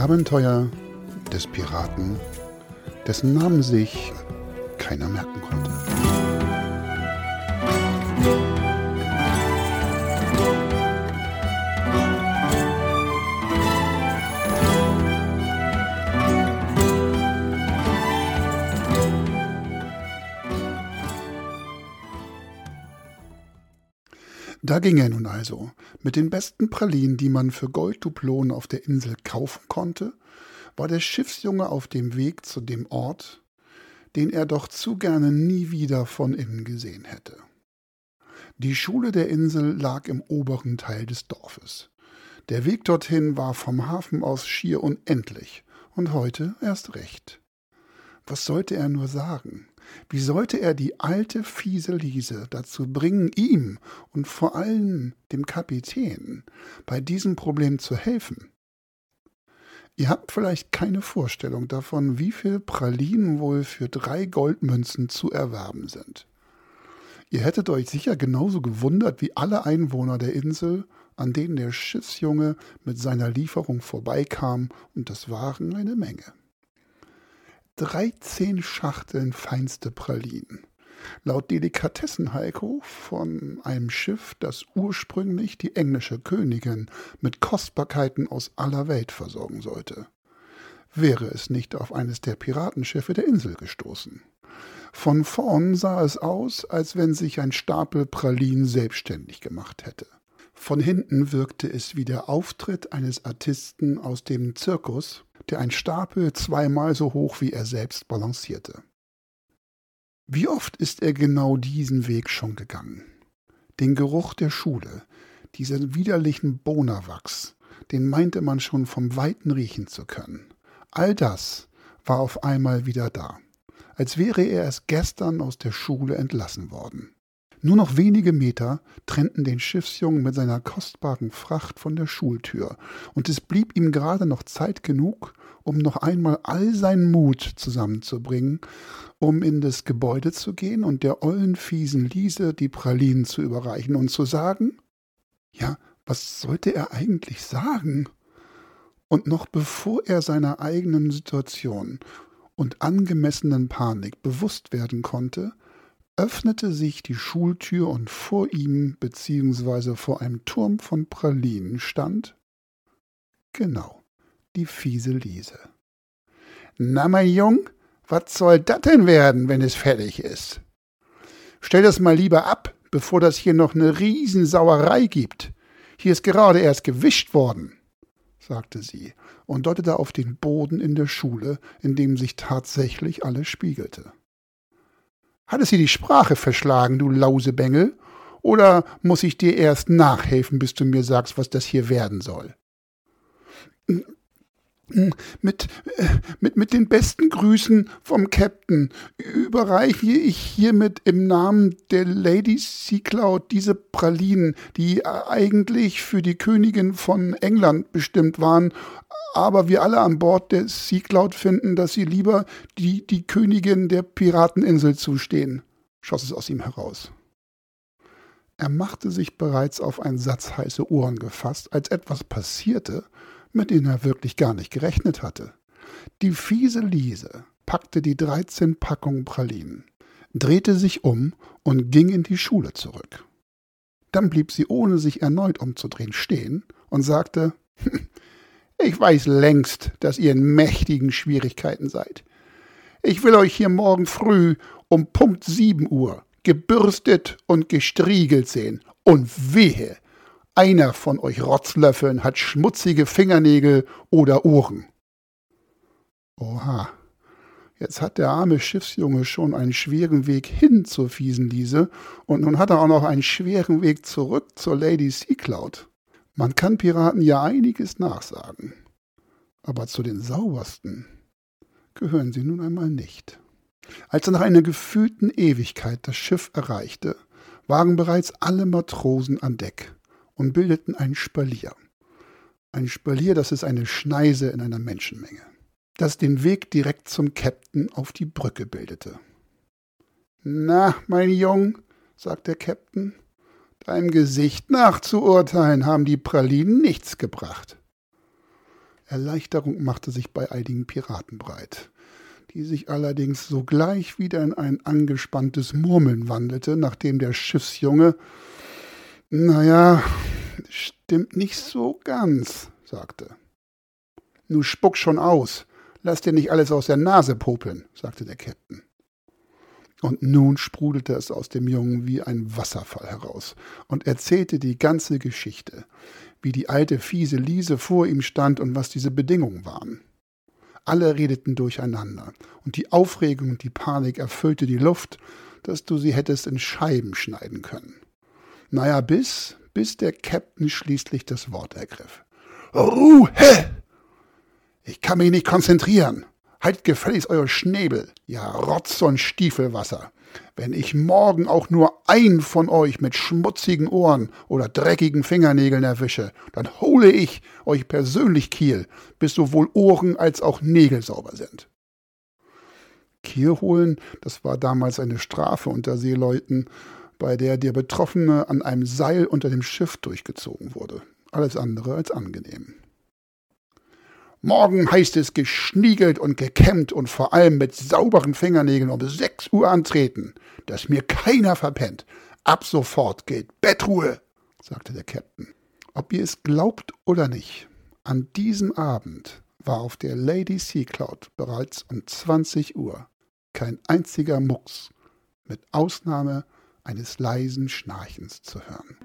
Abenteuer des Piraten, dessen Namen sich keiner merken konnte. Da ging er nun also, mit den besten Pralinen, die man für Golddublonen auf der Insel kaufen konnte, war der Schiffsjunge auf dem Weg zu dem Ort, den er doch zu gerne nie wieder von innen gesehen hätte. Die Schule der Insel lag im oberen Teil des Dorfes. Der Weg dorthin war vom Hafen aus schier unendlich und heute erst recht. Was sollte er nur sagen? Wie sollte er die alte fiese Liese dazu bringen, ihm und vor allem dem Kapitän bei diesem Problem zu helfen? Ihr habt vielleicht keine Vorstellung davon, wie viel Pralinen wohl für drei Goldmünzen zu erwerben sind. Ihr hättet euch sicher genauso gewundert wie alle Einwohner der Insel, an denen der Schiffsjunge mit seiner Lieferung vorbeikam, und das waren eine Menge. 13 Schachteln feinste Pralinen. Laut Delikatessen Heiko von einem Schiff, das ursprünglich die englische Königin mit Kostbarkeiten aus aller Welt versorgen sollte. Wäre es nicht auf eines der Piratenschiffe der Insel gestoßen. Von vorn sah es aus, als wenn sich ein Stapel Pralinen selbstständig gemacht hätte. Von hinten wirkte es wie der Auftritt eines Artisten aus dem Zirkus, der ein Stapel zweimal so hoch wie er selbst balancierte. Wie oft ist er genau diesen Weg schon gegangen? Den Geruch der Schule, diesen widerlichen Bonawachs, den meinte man schon vom Weiten riechen zu können. All das war auf einmal wieder da, als wäre er erst gestern aus der Schule entlassen worden. Nur noch wenige Meter trennten den Schiffsjungen mit seiner kostbaren Fracht von der Schultür, und es blieb ihm gerade noch Zeit genug, um noch einmal all seinen Mut zusammenzubringen, um in das Gebäude zu gehen und der ollen fiesen Liese die Pralinen zu überreichen und zu sagen, ja, was sollte er eigentlich sagen? Und noch bevor er seiner eigenen Situation und angemessenen Panik bewusst werden konnte, öffnete sich die Schultür und vor ihm beziehungsweise vor einem Turm von Pralinen stand genau die fiese Liese. Na, mein Jung, was soll das denn werden, wenn es fertig ist? Stell das mal lieber ab, bevor das hier noch eine Riesensauerei gibt. Hier ist gerade erst gewischt worden, sagte sie und deutete auf den Boden in der Schule, in dem sich tatsächlich alles spiegelte. Hat es dir die Sprache verschlagen, du Lausebengel? Oder muss ich dir erst nachhelfen, bis du mir sagst, was das hier werden soll? Mit, mit, mit den besten Grüßen vom Captain überreiche ich hiermit im Namen der Lady Seacloud diese Pralinen, die eigentlich für die Königin von England bestimmt waren, aber wir alle an Bord der Sea Cloud finden, dass sie lieber die, die Königin der Pirateninsel zustehen, schoss es aus ihm heraus. Er machte sich bereits auf einen Satz heiße Ohren gefasst, als etwas passierte, mit dem er wirklich gar nicht gerechnet hatte. Die fiese Liese packte die dreizehn Packungen Pralinen, drehte sich um und ging in die Schule zurück. Dann blieb sie, ohne sich erneut umzudrehen, stehen und sagte, Ich weiß längst, dass ihr in mächtigen Schwierigkeiten seid. Ich will euch hier morgen früh um Punkt sieben Uhr gebürstet und gestriegelt sehen. Und wehe, einer von euch Rotzlöffeln hat schmutzige Fingernägel oder Ohren. Oha, jetzt hat der arme Schiffsjunge schon einen schweren Weg hin zur fiesen Liese und nun hat er auch noch einen schweren Weg zurück zur Lady Sea Cloud. Man kann Piraten ja einiges nachsagen, aber zu den saubersten gehören sie nun einmal nicht. Als er nach einer gefühlten Ewigkeit das Schiff erreichte, waren bereits alle Matrosen an Deck und bildeten ein Spalier. Ein Spalier, das ist eine Schneise in einer Menschenmenge, das den Weg direkt zum Käpt'n auf die Brücke bildete. Na, mein Jung, sagt der Käpt'n, Deinem Gesicht nach zu urteilen, haben die Pralinen nichts gebracht. Erleichterung machte sich bei einigen Piraten breit, die sich allerdings sogleich wieder in ein angespanntes Murmeln wandelte, nachdem der Schiffsjunge Naja, stimmt nicht so ganz, sagte. Nu spuck schon aus. Lass dir nicht alles aus der Nase popeln, sagte der Käpt'n. Und nun sprudelte es aus dem Jungen wie ein Wasserfall heraus und erzählte die ganze Geschichte, wie die alte fiese Liese vor ihm stand und was diese Bedingungen waren. Alle redeten durcheinander, und die Aufregung und die Panik erfüllte die Luft, dass du sie hättest in Scheiben schneiden können. Naja, bis, bis der Captain schließlich das Wort ergriff. Ruhe! Ich kann mich nicht konzentrieren. Halt gefälligst euer Schnäbel, ja Rotz und Stiefelwasser. Wenn ich morgen auch nur einen von euch mit schmutzigen Ohren oder dreckigen Fingernägeln erwische, dann hole ich euch persönlich Kiel, bis sowohl Ohren als auch Nägel sauber sind. Kiel holen, das war damals eine Strafe unter Seeleuten, bei der der Betroffene an einem Seil unter dem Schiff durchgezogen wurde. Alles andere als angenehm. Morgen heißt es geschniegelt und gekämmt und vor allem mit sauberen Fingernägeln um sechs Uhr antreten, dass mir keiner verpennt. Ab sofort gilt Bettruhe, sagte der Captain. Ob ihr es glaubt oder nicht, an diesem Abend war auf der Lady Sea Cloud bereits um 20 Uhr kein einziger Mucks, mit Ausnahme eines leisen Schnarchens zu hören.